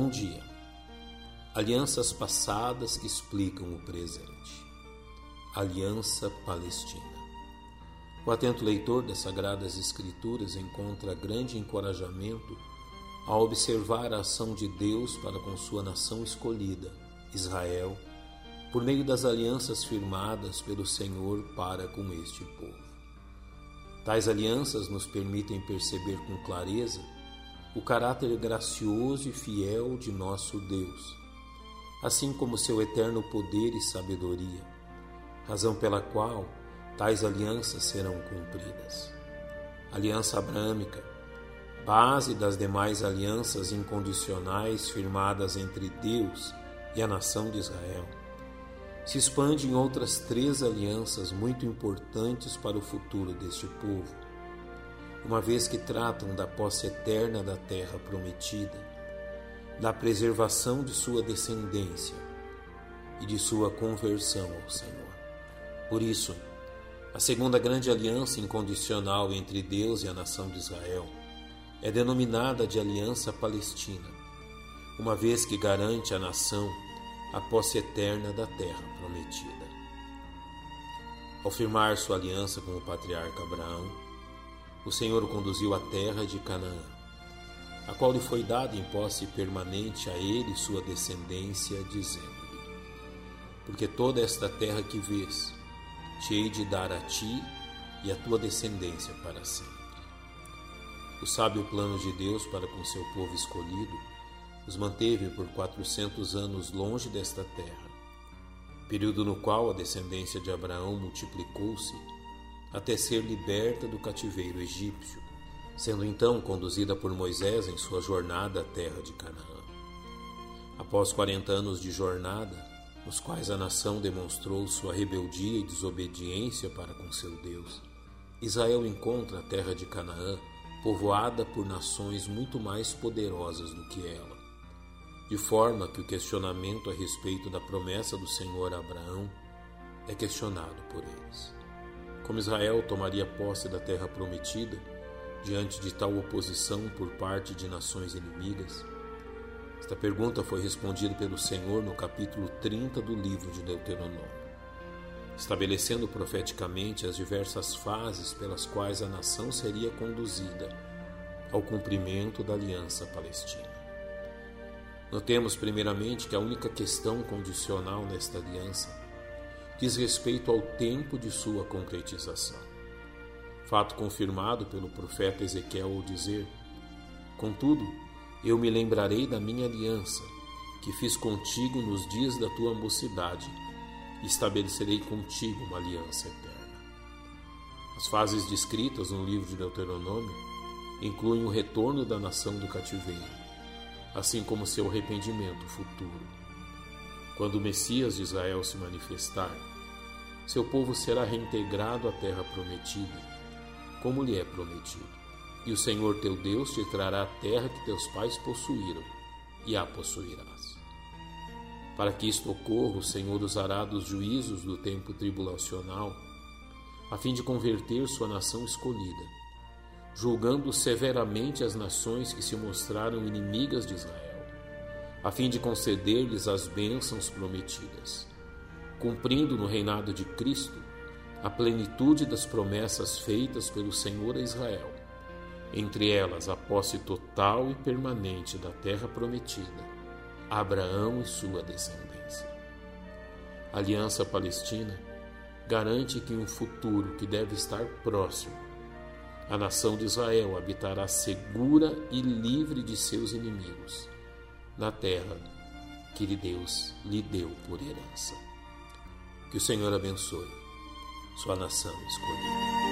Bom dia. Alianças passadas que explicam o presente. Aliança Palestina. O atento leitor das Sagradas Escrituras encontra grande encorajamento ao observar a ação de Deus para com sua nação escolhida, Israel, por meio das alianças firmadas pelo Senhor para com este povo. Tais alianças nos permitem perceber com clareza o caráter gracioso e fiel de nosso Deus, assim como seu eterno poder e sabedoria, razão pela qual tais alianças serão cumpridas. Aliança abrâmica, base das demais alianças incondicionais firmadas entre Deus e a nação de Israel se expande em outras três alianças muito importantes para o futuro deste povo, uma vez que tratam da posse eterna da terra prometida, da preservação de sua descendência e de sua conversão ao Senhor. Por isso, a segunda grande aliança incondicional entre Deus e a nação de Israel é denominada de Aliança Palestina, uma vez que garante à nação a posse eterna da terra prometida. Ao firmar sua aliança com o patriarca Abraão, o Senhor o conduziu à terra de Canaã, a qual lhe foi dada em posse permanente a ele e sua descendência, dizendo-lhe: Porque toda esta terra que vês, te hei de dar a ti e a tua descendência para sempre. O sábio plano de Deus para com seu povo escolhido os manteve por quatrocentos anos longe desta terra, período no qual a descendência de Abraão multiplicou-se até ser liberta do cativeiro egípcio, sendo então conduzida por Moisés em sua jornada à terra de Canaã. Após quarenta anos de jornada, nos quais a nação demonstrou sua rebeldia e desobediência para com seu Deus, Israel encontra a terra de Canaã povoada por nações muito mais poderosas do que ela de forma que o questionamento a respeito da promessa do Senhor a Abraão é questionado por eles. Como Israel tomaria posse da terra prometida diante de tal oposição por parte de nações inimigas? Esta pergunta foi respondida pelo Senhor no capítulo 30 do livro de Deuteronômio, estabelecendo profeticamente as diversas fases pelas quais a nação seria conduzida ao cumprimento da aliança palestina. Notemos, primeiramente, que a única questão condicional nesta aliança diz respeito ao tempo de sua concretização. Fato confirmado pelo profeta Ezequiel ao dizer: Contudo, eu me lembrarei da minha aliança, que fiz contigo nos dias da tua mocidade, e estabelecerei contigo uma aliança eterna. As fases descritas no livro de Deuteronômio incluem o retorno da nação do cativeiro, assim como seu arrependimento futuro. Quando o Messias de Israel se manifestar, seu povo será reintegrado à terra prometida, como lhe é prometido. E o Senhor teu Deus te trará a terra que teus pais possuíram, e a possuirás. Para que isto ocorra, o Senhor usará dos juízos do tempo tribulacional, a fim de converter sua nação escolhida julgando severamente as nações que se mostraram inimigas de Israel, a fim de conceder-lhes as bênçãos prometidas, cumprindo no reinado de Cristo a plenitude das promessas feitas pelo Senhor a Israel, entre elas a posse total e permanente da terra prometida, Abraão e sua descendência. A Aliança Palestina garante que um futuro que deve estar próximo a nação de Israel habitará segura e livre de seus inimigos, na terra que Deus lhe deu por herança. Que o Senhor abençoe sua nação escolhida.